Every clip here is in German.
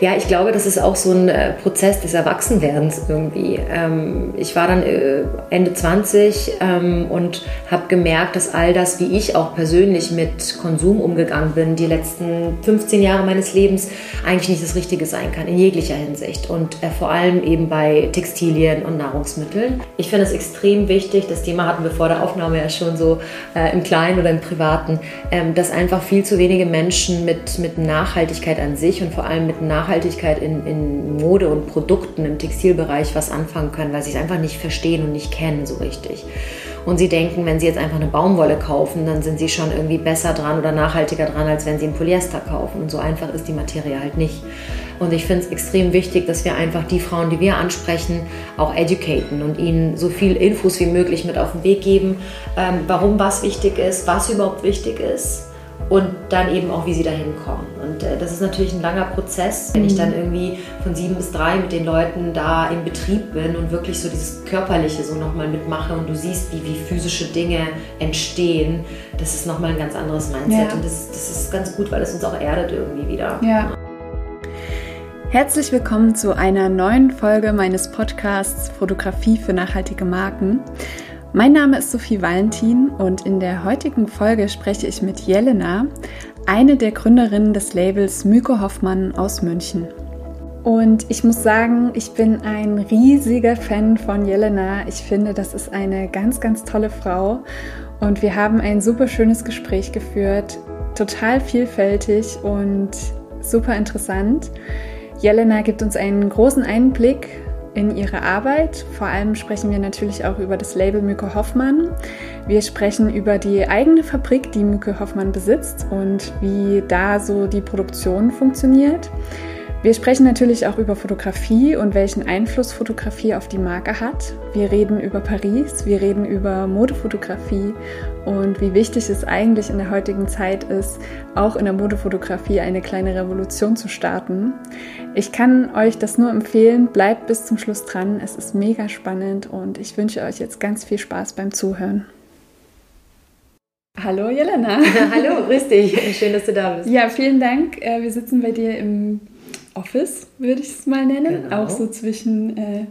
Ja, ich glaube, das ist auch so ein äh, Prozess des Erwachsenwerdens irgendwie. Ähm, ich war dann äh, Ende 20 ähm, und habe gemerkt, dass all das, wie ich auch persönlich mit Konsum umgegangen bin, die letzten 15 Jahre meines Lebens eigentlich nicht das Richtige sein kann, in jeglicher Hinsicht. Und äh, vor allem eben bei Textilien und Nahrungsmitteln. Ich finde es extrem wichtig, das Thema hatten wir vor der Aufnahme ja schon so im Kleinen oder im Privaten, ähm, dass einfach viel zu wenige Menschen mit, mit Nachhaltigkeit an sich und vor allem mit Nachhaltigkeit Nachhaltigkeit in, in Mode und Produkten im Textilbereich was anfangen können, weil sie es einfach nicht verstehen und nicht kennen so richtig. Und sie denken, wenn sie jetzt einfach eine Baumwolle kaufen, dann sind sie schon irgendwie besser dran oder nachhaltiger dran, als wenn sie ein Polyester kaufen. Und so einfach ist die Materie halt nicht. Und ich finde es extrem wichtig, dass wir einfach die Frauen, die wir ansprechen, auch educaten und ihnen so viel Infos wie möglich mit auf den Weg geben, ähm, warum was wichtig ist, was überhaupt wichtig ist und dann eben auch, wie sie dahin kommen. Und äh, das ist natürlich ein langer Prozess, wenn ich dann mhm. irgendwie von sieben bis drei mit den Leuten da im Betrieb bin und wirklich so dieses Körperliche so nochmal mitmache und du siehst, wie, wie physische Dinge entstehen. Das ist nochmal ein ganz anderes Mindset ja. und das, das ist ganz gut, weil es uns auch erdet irgendwie wieder. Ja. Herzlich willkommen zu einer neuen Folge meines Podcasts Fotografie für nachhaltige Marken. Mein Name ist Sophie Valentin und in der heutigen Folge spreche ich mit Jelena, eine der Gründerinnen des Labels Myko Hoffmann aus München. Und ich muss sagen, ich bin ein riesiger Fan von Jelena. Ich finde, das ist eine ganz, ganz tolle Frau. Und wir haben ein super schönes Gespräch geführt, total vielfältig und super interessant. Jelena gibt uns einen großen Einblick in ihre Arbeit. Vor allem sprechen wir natürlich auch über das Label Mücke Hoffmann. Wir sprechen über die eigene Fabrik, die Mücke Hoffmann besitzt und wie da so die Produktion funktioniert. Wir sprechen natürlich auch über Fotografie und welchen Einfluss Fotografie auf die Marke hat. Wir reden über Paris, wir reden über Modefotografie und wie wichtig es eigentlich in der heutigen Zeit ist, auch in der Modefotografie eine kleine Revolution zu starten. Ich kann euch das nur empfehlen, bleibt bis zum Schluss dran. Es ist mega spannend und ich wünsche euch jetzt ganz viel Spaß beim Zuhören. Hallo Jelena. Hallo, grüß dich. Schön, dass du da bist. Ja, vielen Dank. Äh, wir sitzen bei dir im Office, würde ich es mal nennen. Genau. Auch so zwischen äh,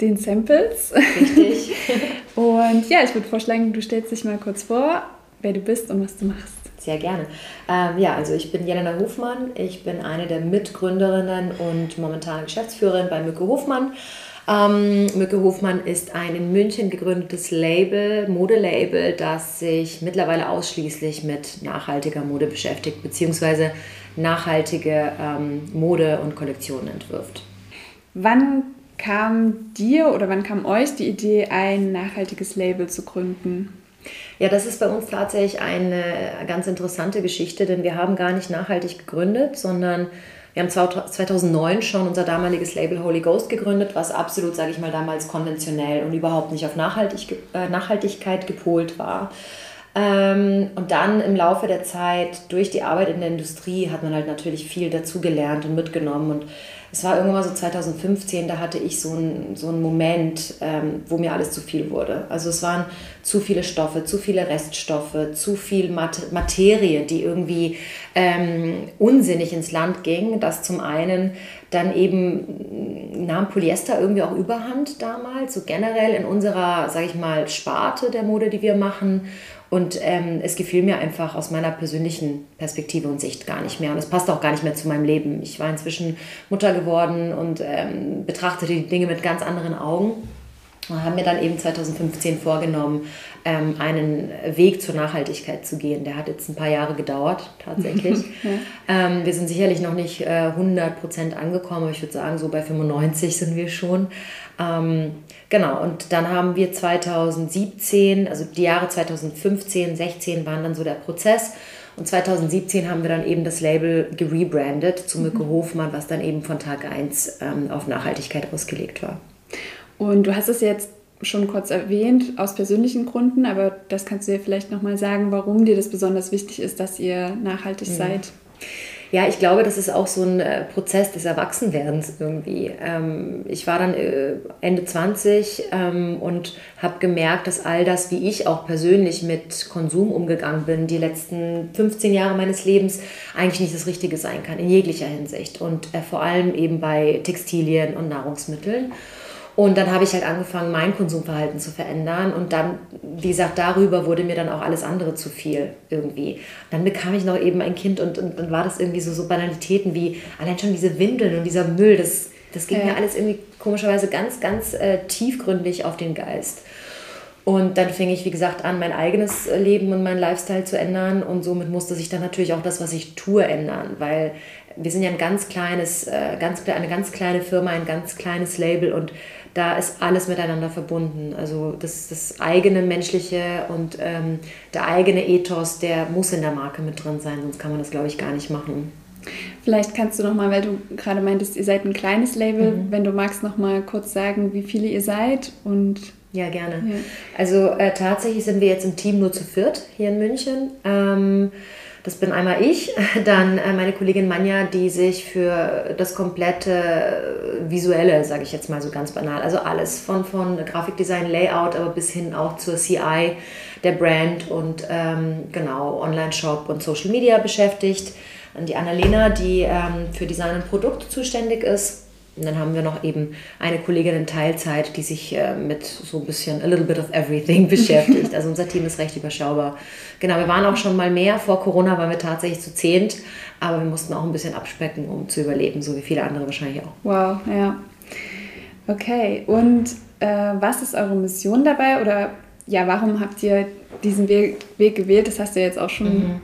den Samples. Richtig. und ja, ich würde vorschlagen, du stellst dich mal kurz vor, wer du bist und was du machst. Sehr gerne. Ähm, ja, also ich bin Jelena Hofmann. Ich bin eine der Mitgründerinnen und momentane Geschäftsführerin bei Mücke Hofmann. Ähm, Mücke Hofmann ist ein in München gegründetes Label, Modelabel, das sich mittlerweile ausschließlich mit nachhaltiger Mode beschäftigt, beziehungsweise nachhaltige ähm, Mode und Kollektionen entwirft. Wann kam dir oder wann kam euch die Idee, ein nachhaltiges Label zu gründen? Ja, das ist bei uns tatsächlich eine ganz interessante Geschichte, denn wir haben gar nicht nachhaltig gegründet, sondern wir haben 2009 schon unser damaliges Label Holy Ghost gegründet, was absolut, sage ich mal, damals konventionell und überhaupt nicht auf Nachhaltig äh, Nachhaltigkeit gepolt war. Ähm, und dann im Laufe der Zeit, durch die Arbeit in der Industrie, hat man halt natürlich viel dazugelernt und mitgenommen. Und es war irgendwann so 2015, da hatte ich so einen so Moment, ähm, wo mir alles zu viel wurde. Also es waren zu viele Stoffe, zu viele Reststoffe, zu viel Mat Materie, die irgendwie ähm, unsinnig ins Land ging. Das zum einen dann eben nahm Polyester irgendwie auch überhand damals, so generell in unserer, sage ich mal, Sparte der Mode, die wir machen. Und ähm, es gefiel mir einfach aus meiner persönlichen Perspektive und Sicht gar nicht mehr. Und es passt auch gar nicht mehr zu meinem Leben. Ich war inzwischen Mutter geworden und ähm, betrachtete die Dinge mit ganz anderen Augen. Und haben mir dann eben 2015 vorgenommen, ähm, einen Weg zur Nachhaltigkeit zu gehen. Der hat jetzt ein paar Jahre gedauert, tatsächlich. ja. ähm, wir sind sicherlich noch nicht äh, 100% angekommen, aber ich würde sagen, so bei 95 sind wir schon. Ähm, genau, und dann haben wir 2017, also die Jahre 2015, 16 waren dann so der Prozess. Und 2017 haben wir dann eben das Label gerebrandet zu Mücke mhm. Hofmann, was dann eben von Tag 1 ähm, auf Nachhaltigkeit ausgelegt war. Und du hast es jetzt schon kurz erwähnt, aus persönlichen Gründen, aber das kannst du dir vielleicht nochmal sagen, warum dir das besonders wichtig ist, dass ihr nachhaltig mhm. seid. Ja, ich glaube, das ist auch so ein äh, Prozess des Erwachsenwerdens irgendwie. Ähm, ich war dann äh, Ende 20 ähm, und habe gemerkt, dass all das, wie ich auch persönlich mit Konsum umgegangen bin, die letzten 15 Jahre meines Lebens, eigentlich nicht das Richtige sein kann, in jeglicher Hinsicht. Und äh, vor allem eben bei Textilien und Nahrungsmitteln. Und dann habe ich halt angefangen, mein Konsumverhalten zu verändern. Und dann, wie gesagt, darüber wurde mir dann auch alles andere zu viel irgendwie. Dann bekam ich noch eben ein Kind und, und dann war das irgendwie so, so Banalitäten wie allein schon diese Windeln und dieser Müll. Das, das ging ja. mir alles irgendwie komischerweise ganz, ganz äh, tiefgründig auf den Geist. Und dann fing ich, wie gesagt, an, mein eigenes Leben und meinen Lifestyle zu ändern. Und somit musste sich dann natürlich auch das, was ich tue, ändern. Weil wir sind ja ein ganz kleines, äh, ganz, eine ganz kleine Firma, ein ganz kleines Label. Und da ist alles miteinander verbunden. Also das, das eigene menschliche und ähm, der eigene Ethos, der muss in der Marke mit drin sein, sonst kann man das, glaube ich, gar nicht machen. Vielleicht kannst du noch mal, weil du gerade meintest, ihr seid ein kleines Label, mhm. wenn du magst, noch mal kurz sagen, wie viele ihr seid und ja, gerne. Ja. Also äh, tatsächlich sind wir jetzt im Team nur zu viert hier in München. Ähm, das bin einmal ich, dann äh, meine Kollegin Manja, die sich für das komplette äh, Visuelle, sage ich jetzt mal so ganz banal, also alles von, von Grafikdesign, Layout, aber bis hin auch zur CI der Brand und ähm, genau Online-Shop und Social Media beschäftigt. Dann die Annalena, die ähm, für Design und Produkt zuständig ist und dann haben wir noch eben eine Kollegin in Teilzeit, die sich äh, mit so ein bisschen a little bit of everything beschäftigt. Also unser Team ist recht überschaubar. Genau, wir waren auch schon mal mehr. Vor Corona waren wir tatsächlich zu zehnt, aber wir mussten auch ein bisschen abspecken, um zu überleben, so wie viele andere wahrscheinlich auch. Wow, ja. Okay, und äh, was ist eure Mission dabei? Oder ja, warum habt ihr diesen Weg, Weg gewählt? Das hast du jetzt auch schon mhm.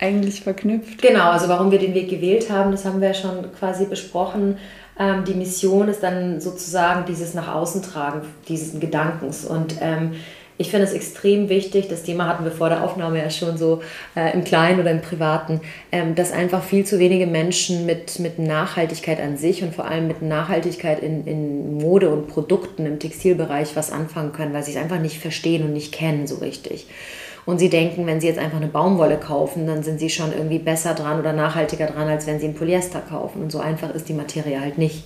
eigentlich verknüpft. Genau, also warum wir den Weg gewählt haben, das haben wir schon quasi besprochen ähm, die Mission ist dann sozusagen dieses nach außen tragen, dieses Gedankens. Und ähm, ich finde es extrem wichtig, das Thema hatten wir vor der Aufnahme ja schon so äh, im Kleinen oder im Privaten, ähm, dass einfach viel zu wenige Menschen mit, mit Nachhaltigkeit an sich und vor allem mit Nachhaltigkeit in, in Mode und Produkten im Textilbereich was anfangen können, weil sie es einfach nicht verstehen und nicht kennen so richtig und sie denken, wenn sie jetzt einfach eine Baumwolle kaufen, dann sind sie schon irgendwie besser dran oder nachhaltiger dran, als wenn sie ein Polyester kaufen. Und so einfach ist die Materie halt nicht.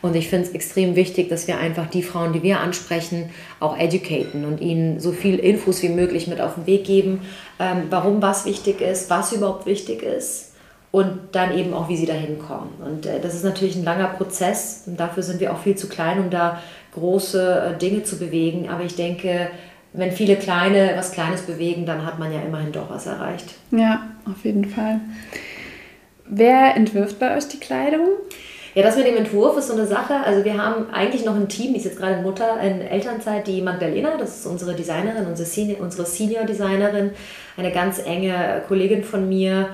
Und ich finde es extrem wichtig, dass wir einfach die Frauen, die wir ansprechen, auch educaten und ihnen so viel Infos wie möglich mit auf den Weg geben, ähm, warum was wichtig ist, was überhaupt wichtig ist und dann eben auch, wie sie dahin kommen. Und äh, das ist natürlich ein langer Prozess und dafür sind wir auch viel zu klein, um da große äh, Dinge zu bewegen. Aber ich denke, wenn viele kleine was Kleines bewegen, dann hat man ja immerhin doch was erreicht. Ja, auf jeden Fall. Wer entwirft bei euch die Kleidung? Ja, das mit dem Entwurf ist so eine Sache. Also wir haben eigentlich noch ein Team, die ist jetzt gerade Mutter in Elternzeit, die Magdalena, das ist unsere Designerin, unsere Senior, unsere Senior Designerin, eine ganz enge Kollegin von mir.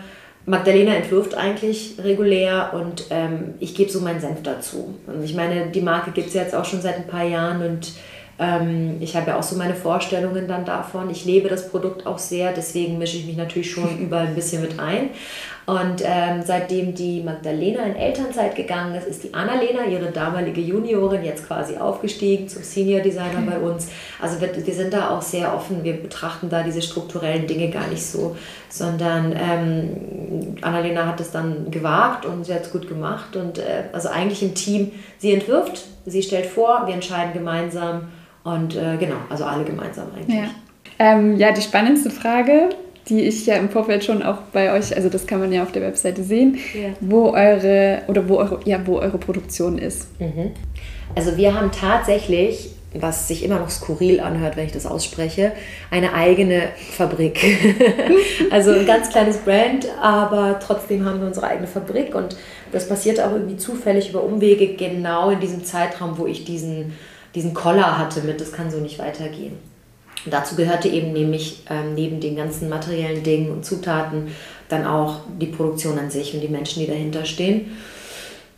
Magdalena entwirft eigentlich regulär und ähm, ich gebe so meinen Senf dazu. Und ich meine, die Marke gibt es jetzt auch schon seit ein paar Jahren und ich habe ja auch so meine Vorstellungen dann davon. Ich lebe das Produkt auch sehr, deswegen mische ich mich natürlich schon überall ein bisschen mit ein. Und ähm, seitdem die Magdalena in Elternzeit gegangen ist, ist die Annalena, ihre damalige Juniorin, jetzt quasi aufgestiegen zum Senior Designer bei uns. Also wir, wir sind da auch sehr offen. Wir betrachten da diese strukturellen Dinge gar nicht so, sondern ähm, Annalena hat es dann gewagt und sie hat es gut gemacht. Und äh, also eigentlich im Team, sie entwirft, sie stellt vor, wir entscheiden gemeinsam und äh, genau, also alle gemeinsam eigentlich. Ja. Ähm, ja, die spannendste Frage, die ich ja im Vorfeld schon auch bei euch, also das kann man ja auf der Webseite sehen, ja. wo eure oder wo eure, ja, wo eure Produktion ist. Mhm. Also wir haben tatsächlich, was sich immer noch skurril anhört, wenn ich das ausspreche, eine eigene Fabrik. also ein ganz kleines Brand, aber trotzdem haben wir unsere eigene Fabrik und das passiert auch irgendwie zufällig über Umwege genau in diesem Zeitraum, wo ich diesen diesen Koller hatte mit, das kann so nicht weitergehen. Und dazu gehörte eben nämlich ähm, neben den ganzen materiellen Dingen und Zutaten dann auch die Produktion an sich und die Menschen, die dahinter stehen.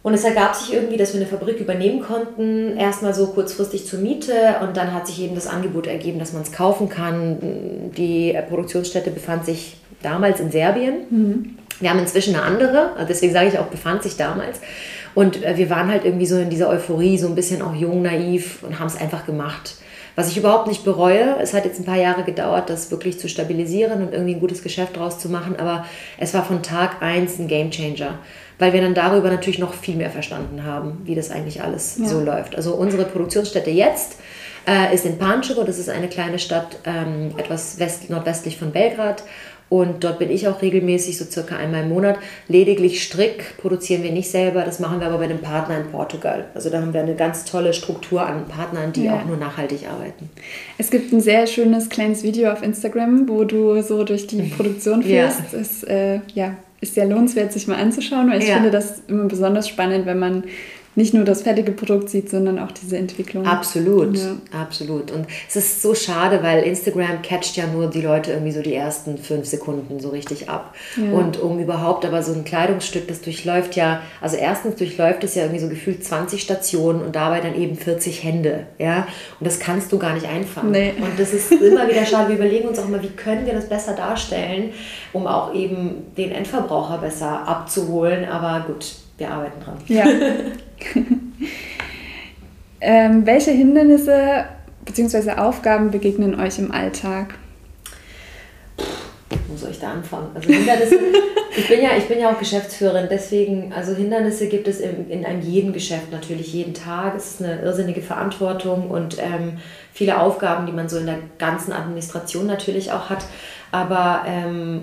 Und es ergab sich irgendwie, dass wir eine Fabrik übernehmen konnten, erstmal so kurzfristig zur Miete und dann hat sich eben das Angebot ergeben, dass man es kaufen kann. Die Produktionsstätte befand sich damals in Serbien. Mhm. Wir haben inzwischen eine andere, deswegen sage ich auch befand sich damals. Und äh, wir waren halt irgendwie so in dieser Euphorie, so ein bisschen auch jung, naiv und haben es einfach gemacht. Was ich überhaupt nicht bereue, es hat jetzt ein paar Jahre gedauert, das wirklich zu stabilisieren und irgendwie ein gutes Geschäft draus zu machen, aber es war von Tag 1 ein Game Changer, weil wir dann darüber natürlich noch viel mehr verstanden haben, wie das eigentlich alles ja. so läuft. Also unsere Produktionsstätte jetzt äh, ist in Pančevo, das ist eine kleine Stadt ähm, etwas west, nordwestlich von Belgrad und dort bin ich auch regelmäßig, so circa einmal im Monat. Lediglich Strick produzieren wir nicht selber, das machen wir aber bei einem Partner in Portugal. Also da haben wir eine ganz tolle Struktur an Partnern, die ja. auch nur nachhaltig arbeiten. Es gibt ein sehr schönes kleines Video auf Instagram, wo du so durch die Produktion führst. Ja. Es äh, ja, ist sehr lohnenswert, sich mal anzuschauen, weil ich ja. finde das immer besonders spannend, wenn man nicht nur das fertige Produkt sieht, sondern auch diese Entwicklung. Absolut, ja. absolut. Und es ist so schade, weil Instagram catcht ja nur die Leute irgendwie so die ersten fünf Sekunden so richtig ab. Ja. Und um überhaupt aber so ein Kleidungsstück, das durchläuft ja, also erstens durchläuft es ja irgendwie so gefühlt 20 Stationen und dabei dann eben 40 Hände, ja. Und das kannst du gar nicht einfangen. Nee. Und das ist immer wieder schade. Wir überlegen uns auch mal, wie können wir das besser darstellen, um auch eben den Endverbraucher besser abzuholen. Aber gut, wir arbeiten dran. Ja. ähm, welche Hindernisse bzw. Aufgaben begegnen euch im Alltag? Wo soll ich da anfangen? Also Hindernisse, ich, bin ja, ich bin ja auch Geschäftsführerin, deswegen, also Hindernisse gibt es in, in einem jeden Geschäft natürlich jeden Tag. Es ist eine irrsinnige Verantwortung und ähm, viele Aufgaben, die man so in der ganzen Administration natürlich auch hat. Aber ähm,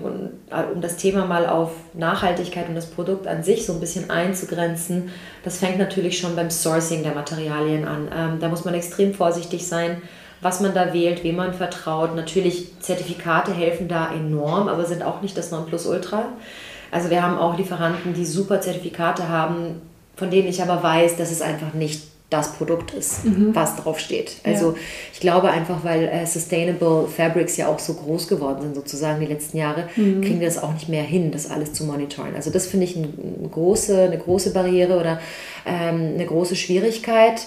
äh, um das Thema mal auf Nachhaltigkeit und das Produkt an sich so ein bisschen einzugrenzen, das fängt natürlich schon beim Sourcing der Materialien an. Ähm, da muss man extrem vorsichtig sein, was man da wählt, wem man vertraut. Natürlich, Zertifikate helfen da enorm, aber sind auch nicht das Nonplusultra. Also wir haben auch Lieferanten, die super Zertifikate haben, von denen ich aber weiß, dass es einfach nicht das Produkt ist, mhm. was draufsteht. Also ja. ich glaube einfach, weil äh, Sustainable Fabrics ja auch so groß geworden sind, sozusagen die letzten Jahre, mhm. kriegen wir das auch nicht mehr hin, das alles zu monitoren. Also das finde ich ein, große, eine große Barriere oder ähm, eine große Schwierigkeit.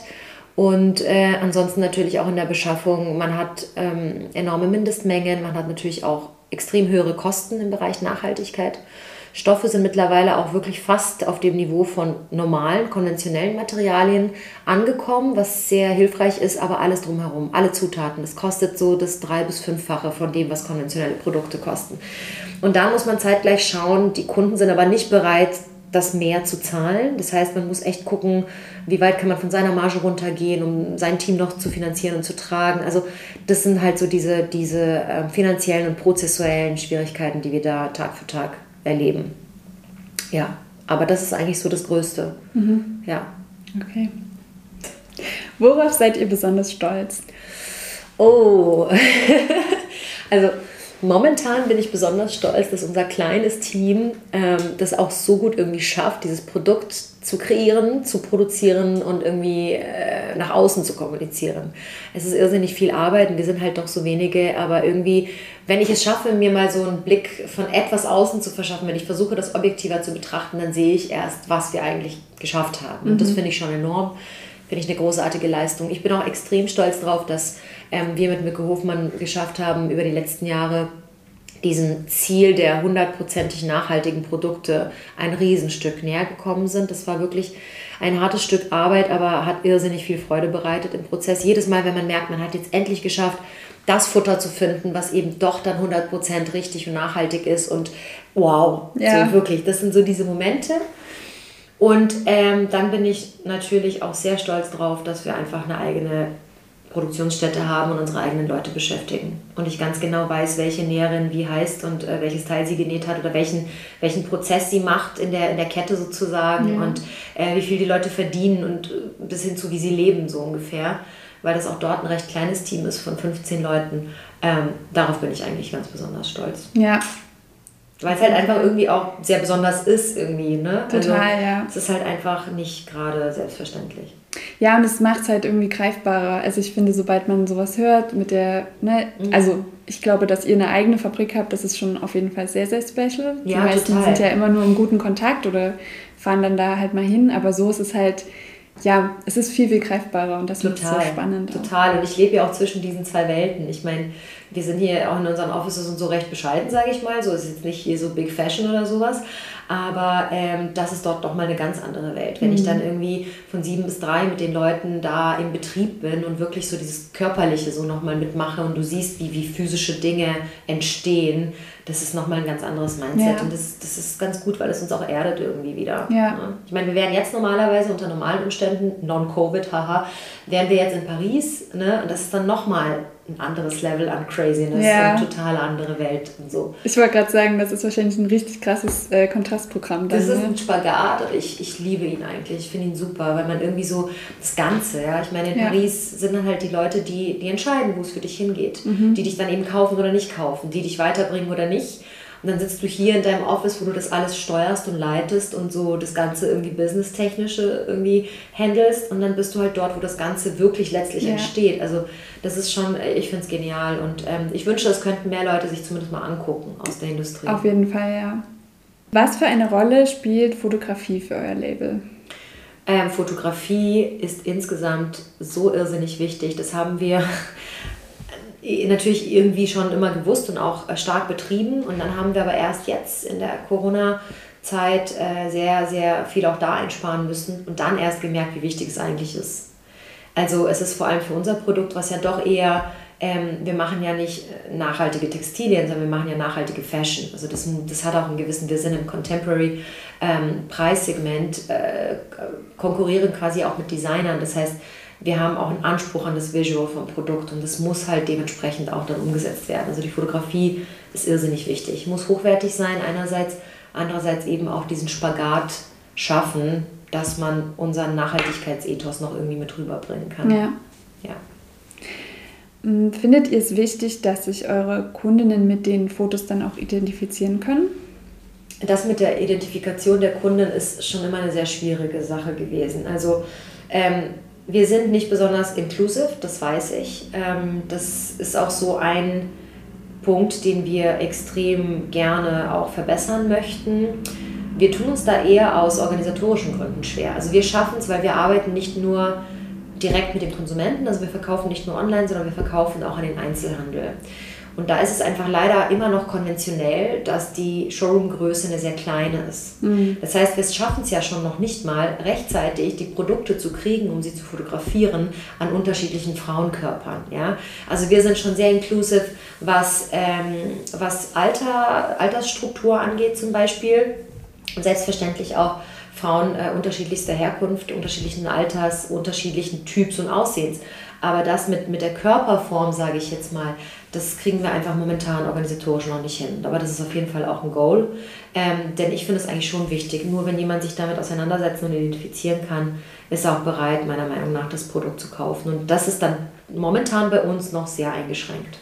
Und äh, ansonsten natürlich auch in der Beschaffung, man hat ähm, enorme Mindestmengen, man hat natürlich auch extrem höhere Kosten im Bereich Nachhaltigkeit. Stoffe sind mittlerweile auch wirklich fast auf dem Niveau von normalen, konventionellen Materialien angekommen, was sehr hilfreich ist, aber alles drumherum, alle Zutaten. Das kostet so das drei- bis fünffache von dem, was konventionelle Produkte kosten. Und da muss man zeitgleich schauen, die Kunden sind aber nicht bereit, das mehr zu zahlen. Das heißt, man muss echt gucken, wie weit kann man von seiner Marge runtergehen, um sein Team noch zu finanzieren und zu tragen. Also das sind halt so diese, diese äh, finanziellen und prozessuellen Schwierigkeiten, die wir da Tag für Tag erleben. Ja, aber das ist eigentlich so das Größte. Mhm. Ja. Okay. Worauf seid ihr besonders stolz? Oh, also momentan bin ich besonders stolz, dass unser kleines Team ähm, das auch so gut irgendwie schafft, dieses Produkt zu kreieren, zu produzieren und irgendwie äh, nach außen zu kommunizieren. Es ist irrsinnig viel Arbeit und wir sind halt doch so wenige, aber irgendwie, wenn ich es schaffe, mir mal so einen Blick von etwas außen zu verschaffen, wenn ich versuche, das objektiver zu betrachten, dann sehe ich erst, was wir eigentlich geschafft haben. Und mhm. das finde ich schon enorm, finde ich eine großartige Leistung. Ich bin auch extrem stolz darauf, dass ähm, wir mit Mücke Hofmann geschafft haben, über die letzten Jahre diesem Ziel der hundertprozentig nachhaltigen Produkte ein Riesenstück näher gekommen sind. Das war wirklich ein hartes Stück Arbeit, aber hat irrsinnig viel Freude bereitet im Prozess. Jedes Mal, wenn man merkt, man hat jetzt endlich geschafft, das Futter zu finden, was eben doch dann 100% richtig und nachhaltig ist und wow, ja. so wirklich, das sind so diese Momente. Und ähm, dann bin ich natürlich auch sehr stolz drauf, dass wir einfach eine eigene Produktionsstätte haben und unsere eigenen Leute beschäftigen. Und ich ganz genau weiß, welche Näherin wie heißt und äh, welches Teil sie genäht hat oder welchen, welchen Prozess sie macht in der, in der Kette sozusagen ja. und äh, wie viel die Leute verdienen und äh, bis hin zu wie sie leben, so ungefähr. Weil das auch dort ein recht kleines Team ist von 15 Leuten. Ähm, darauf bin ich eigentlich ganz besonders stolz. Ja, weil es halt einfach irgendwie auch sehr besonders ist, irgendwie, ne? Also Total, also, ja. Es ist halt einfach nicht gerade selbstverständlich. Ja, und es macht es halt irgendwie greifbarer. Also ich finde, sobald man sowas hört mit der, ne, mhm. also ich glaube, dass ihr eine eigene Fabrik habt, das ist schon auf jeden Fall sehr, sehr special. Ja, Die meisten total. sind ja immer nur im guten Kontakt oder fahren dann da halt mal hin, aber so ist es halt ja, es ist viel, viel greifbarer und das total, wird so spannend. Total. Und ich lebe ja auch zwischen diesen zwei Welten. Ich meine, wir sind hier auch in unseren Offices und so recht bescheiden, sage ich mal. So ist jetzt nicht hier so Big Fashion oder sowas. Aber ähm, das ist dort doch mal eine ganz andere Welt. Wenn mhm. ich dann irgendwie von sieben bis drei mit den Leuten da im Betrieb bin und wirklich so dieses Körperliche so nochmal mitmache und du siehst, wie, wie physische Dinge entstehen, das ist nochmal ein ganz anderes Mindset. Ja. Und das, das ist ganz gut, weil es uns auch erdet irgendwie wieder. Ja. Ich meine, wir wären jetzt normalerweise unter normalen Umständen, non-Covid, haha, wären wir jetzt in Paris. Ne? Und das ist dann nochmal ein anderes Level an Craziness ja. und total andere Welt und so. Ich wollte gerade sagen, das ist wahrscheinlich ein richtig krasses äh, Kontrastprogramm. Dann, das ist ne? ein Spagat, ich, ich liebe ihn eigentlich. Ich finde ihn super, weil man irgendwie so das Ganze, ja, ich meine, in ja. Paris sind dann halt die Leute, die, die entscheiden, wo es für dich hingeht, mhm. die dich dann eben kaufen oder nicht kaufen, die dich weiterbringen oder nicht. Und dann sitzt du hier in deinem Office, wo du das alles steuerst und leitest und so das Ganze irgendwie businesstechnische irgendwie handelst. Und dann bist du halt dort, wo das Ganze wirklich letztlich ja. entsteht. Also das ist schon, ich finde es genial. Und ähm, ich wünsche, das könnten mehr Leute sich zumindest mal angucken aus der Industrie. Auf jeden Fall, ja. Was für eine Rolle spielt Fotografie für euer Label? Ähm, Fotografie ist insgesamt so irrsinnig wichtig. Das haben wir natürlich irgendwie schon immer gewusst und auch äh, stark betrieben. Und dann haben wir aber erst jetzt in der Corona-Zeit äh, sehr, sehr viel auch da einsparen müssen und dann erst gemerkt, wie wichtig es eigentlich ist. Also es ist vor allem für unser Produkt, was ja doch eher, ähm, wir machen ja nicht äh, nachhaltige Textilien, sondern wir machen ja nachhaltige Fashion. Also das, das hat auch einen gewissen, wir sind im Contemporary ähm, Preissegment, äh, konkurrieren quasi auch mit Designern. Das heißt, wir haben auch einen Anspruch an das Visual vom Produkt und das muss halt dementsprechend auch dann umgesetzt werden. Also die Fotografie ist irrsinnig wichtig, muss hochwertig sein einerseits, andererseits eben auch diesen Spagat schaffen, dass man unseren Nachhaltigkeitsethos noch irgendwie mit rüberbringen kann. Ja. ja. Hm, findet ihr es wichtig, dass sich eure Kundinnen mit den Fotos dann auch identifizieren können? Das mit der Identifikation der Kunden ist schon immer eine sehr schwierige Sache gewesen. Also ähm, wir sind nicht besonders inclusive, das weiß ich. Ähm, das ist auch so ein Punkt, den wir extrem gerne auch verbessern möchten. Wir tun uns da eher aus organisatorischen Gründen schwer. Also wir schaffen es, weil wir arbeiten nicht nur direkt mit dem Konsumenten, also wir verkaufen nicht nur online, sondern wir verkaufen auch an den Einzelhandel. Und da ist es einfach leider immer noch konventionell, dass die Showroom-Größe eine sehr kleine ist. Mhm. Das heißt, wir schaffen es ja schon noch nicht mal rechtzeitig, die Produkte zu kriegen, um sie zu fotografieren an unterschiedlichen Frauenkörpern. Ja? Also wir sind schon sehr inclusive, was, ähm, was Alter, Altersstruktur angeht zum Beispiel. Und selbstverständlich auch Frauen äh, unterschiedlichster Herkunft, unterschiedlichen Alters, unterschiedlichen Typs und Aussehens. Aber das mit, mit der Körperform, sage ich jetzt mal, das kriegen wir einfach momentan organisatorisch noch nicht hin. Aber das ist auf jeden Fall auch ein Goal. Ähm, denn ich finde es eigentlich schon wichtig. Nur wenn jemand sich damit auseinandersetzen und identifizieren kann, ist er auch bereit, meiner Meinung nach, das Produkt zu kaufen. Und das ist dann momentan bei uns noch sehr eingeschränkt.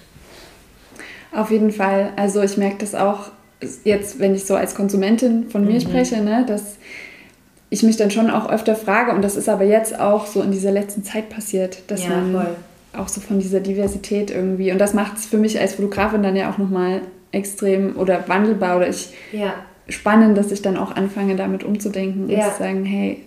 Auf jeden Fall. Also ich merke das auch jetzt, wenn ich so als Konsumentin von mir mhm. spreche, ne, dass ich mich dann schon auch öfter frage, und das ist aber jetzt auch so in dieser letzten Zeit passiert, dass ja, man voll auch so von dieser Diversität irgendwie. Und das macht es für mich als Fotografin dann ja auch nochmal extrem oder wandelbar oder ich ja. spannend, dass ich dann auch anfange, damit umzudenken und ja. zu sagen, hey,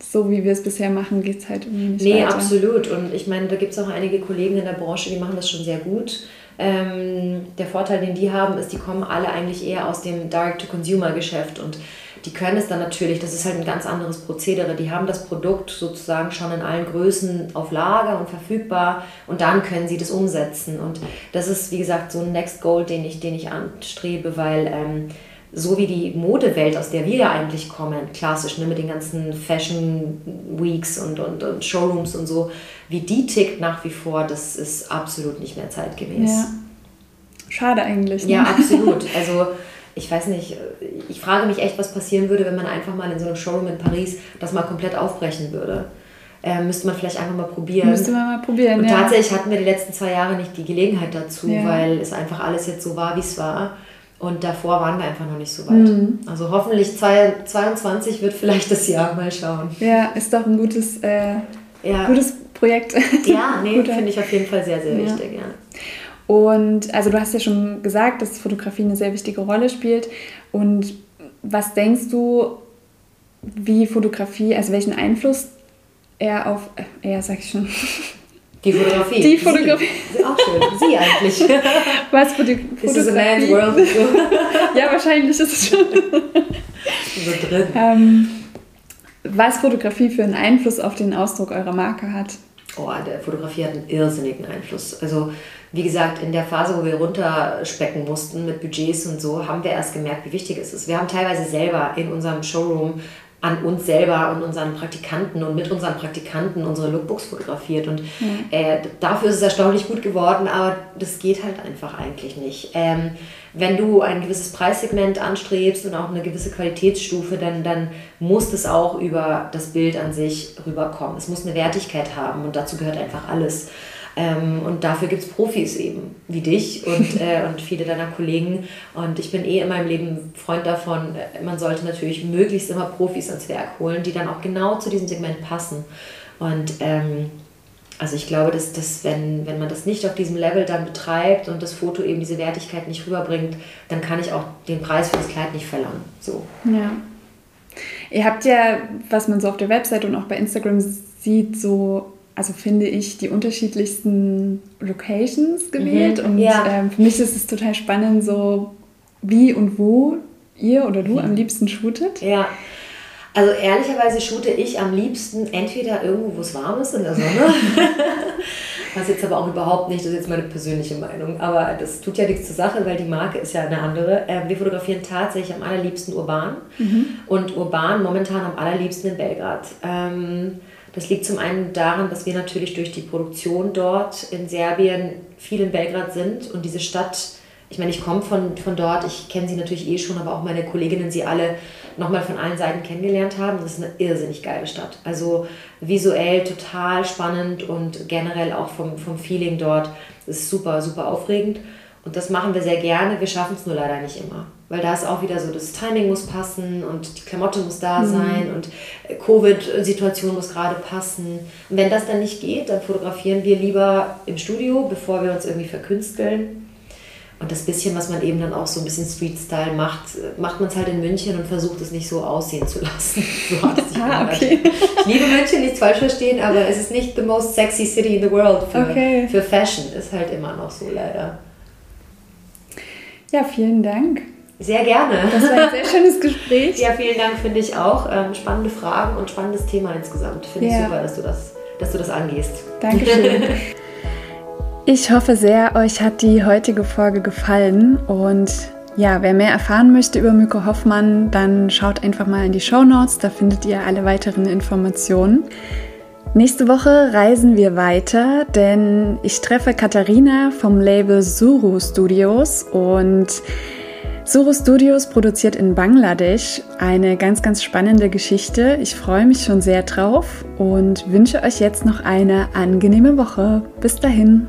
so wie wir es bisher machen, geht es halt irgendwie nicht nee, weiter. Nee, absolut. Und ich meine, da gibt es auch einige Kollegen in der Branche, die machen das schon sehr gut. Ähm, der Vorteil, den die haben, ist, die kommen alle eigentlich eher aus dem Direct-to-Consumer-Geschäft und die können es dann natürlich, das ist halt ein ganz anderes Prozedere. Die haben das Produkt sozusagen schon in allen Größen auf Lager und verfügbar und dann können sie das umsetzen. Und das ist, wie gesagt, so ein Next Goal, den ich, den ich anstrebe, weil ähm, so wie die Modewelt, aus der wir ja eigentlich kommen, klassisch, ne, mit den ganzen Fashion Weeks und, und, und Showrooms und so, wie die tickt nach wie vor, das ist absolut nicht mehr zeitgemäß. Ja. Schade eigentlich. Ne? Ja, absolut. Also ich weiß nicht, ich frage mich echt, was passieren würde, wenn man einfach mal in so einem Showroom in Paris das mal komplett aufbrechen würde. Äh, müsste man vielleicht einfach mal probieren. Müsste man mal probieren. Und ja. tatsächlich hatten wir die letzten zwei Jahre nicht die Gelegenheit dazu, ja. weil es einfach alles jetzt so war, wie es war. Und davor waren wir einfach noch nicht so weit. Mhm. Also hoffentlich 2022 wird vielleicht das Jahr, mal schauen. Ja, ist doch ein gutes, äh, ja. gutes Projekt. Ja, nee, finde ich auf jeden Fall sehr, sehr wichtig. Ja. Und also du hast ja schon gesagt, dass Fotografie eine sehr wichtige Rolle spielt. Und was denkst du, wie Fotografie, also welchen Einfluss eher auf, eher sag ich schon. Die Fotografie. Die Fotografie. Sie. Auch schön. Sie eigentlich. Was für die Fotografie? Es a man's world? ja, wahrscheinlich ist es schon. so drin. Ähm, was Fotografie für einen Einfluss auf den Ausdruck eurer Marke hat? Oh, der Fotografie hat einen irrsinnigen Einfluss. Also, wie gesagt, in der Phase, wo wir runterspecken mussten mit Budgets und so, haben wir erst gemerkt, wie wichtig es ist. Wir haben teilweise selber in unserem Showroom an uns selber und unseren Praktikanten und mit unseren Praktikanten unsere Lookbooks fotografiert. Und mhm. äh, dafür ist es erstaunlich gut geworden, aber das geht halt einfach eigentlich nicht. Ähm, wenn du ein gewisses Preissegment anstrebst und auch eine gewisse Qualitätsstufe, dann, dann muss es auch über das Bild an sich rüberkommen. Es muss eine Wertigkeit haben und dazu gehört einfach alles. Ähm, und dafür gibt es Profis eben, wie dich und, äh, und viele deiner Kollegen. Und ich bin eh in meinem Leben Freund davon, äh, man sollte natürlich möglichst immer Profis ans Werk holen, die dann auch genau zu diesem Segment passen. Und ähm, also ich glaube, dass, dass wenn, wenn man das nicht auf diesem Level dann betreibt und das Foto eben diese Wertigkeit nicht rüberbringt, dann kann ich auch den Preis für das Kleid nicht verlangen. So. Ja. Ihr habt ja, was man so auf der Website und auch bei Instagram sieht, so also finde ich, die unterschiedlichsten Locations gewählt. Mhm, und ja. ähm, für mich ist es total spannend, so wie und wo ihr oder du mhm. am liebsten shootet. Ja. Also ehrlicherweise shoote ich am liebsten entweder irgendwo, wo es warm ist in der Sonne. Was jetzt aber auch überhaupt nicht, das ist jetzt meine persönliche Meinung, aber das tut ja nichts zur Sache, weil die Marke ist ja eine andere. Ähm, wir fotografieren tatsächlich am allerliebsten urban mhm. und urban momentan am allerliebsten in Belgrad. Das liegt zum einen daran, dass wir natürlich durch die Produktion dort in Serbien viel in Belgrad sind und diese Stadt, ich meine, ich komme von, von dort, ich kenne sie natürlich eh schon, aber auch meine Kolleginnen sie alle nochmal von allen Seiten kennengelernt haben. Das ist eine irrsinnig geile Stadt. Also visuell total spannend und generell auch vom, vom Feeling dort. Ist super, super aufregend. Und das machen wir sehr gerne. Wir schaffen es nur leider nicht immer. Weil da ist auch wieder so, das Timing muss passen und die Klamotte muss da mhm. sein und äh, Covid-Situation muss gerade passen. Und wenn das dann nicht geht, dann fotografieren wir lieber im Studio, bevor wir uns irgendwie verkünsteln. Und das bisschen, was man eben dann auch so ein bisschen Street-Style macht, macht man es halt in München und versucht es nicht so aussehen zu lassen. So hat es sich ah, okay. Ich liebe München, nichts falsch verstehen, aber es ist nicht the most sexy city in the world für, okay. für Fashion. Ist halt immer noch so leider. Ja, vielen Dank. Sehr gerne. Das war ein sehr schönes Gespräch. ja, vielen Dank, finde ich auch. Ähm, spannende Fragen und spannendes Thema insgesamt. Finde ja. ich super, dass du das, dass du das angehst. Dankeschön. ich hoffe sehr, euch hat die heutige Folge gefallen und ja, wer mehr erfahren möchte über Myko Hoffmann, dann schaut einfach mal in die Show Notes, da findet ihr alle weiteren Informationen. Nächste Woche reisen wir weiter, denn ich treffe Katharina vom Label Suru Studios und Suru Studios produziert in Bangladesch eine ganz, ganz spannende Geschichte. Ich freue mich schon sehr drauf und wünsche euch jetzt noch eine angenehme Woche. Bis dahin.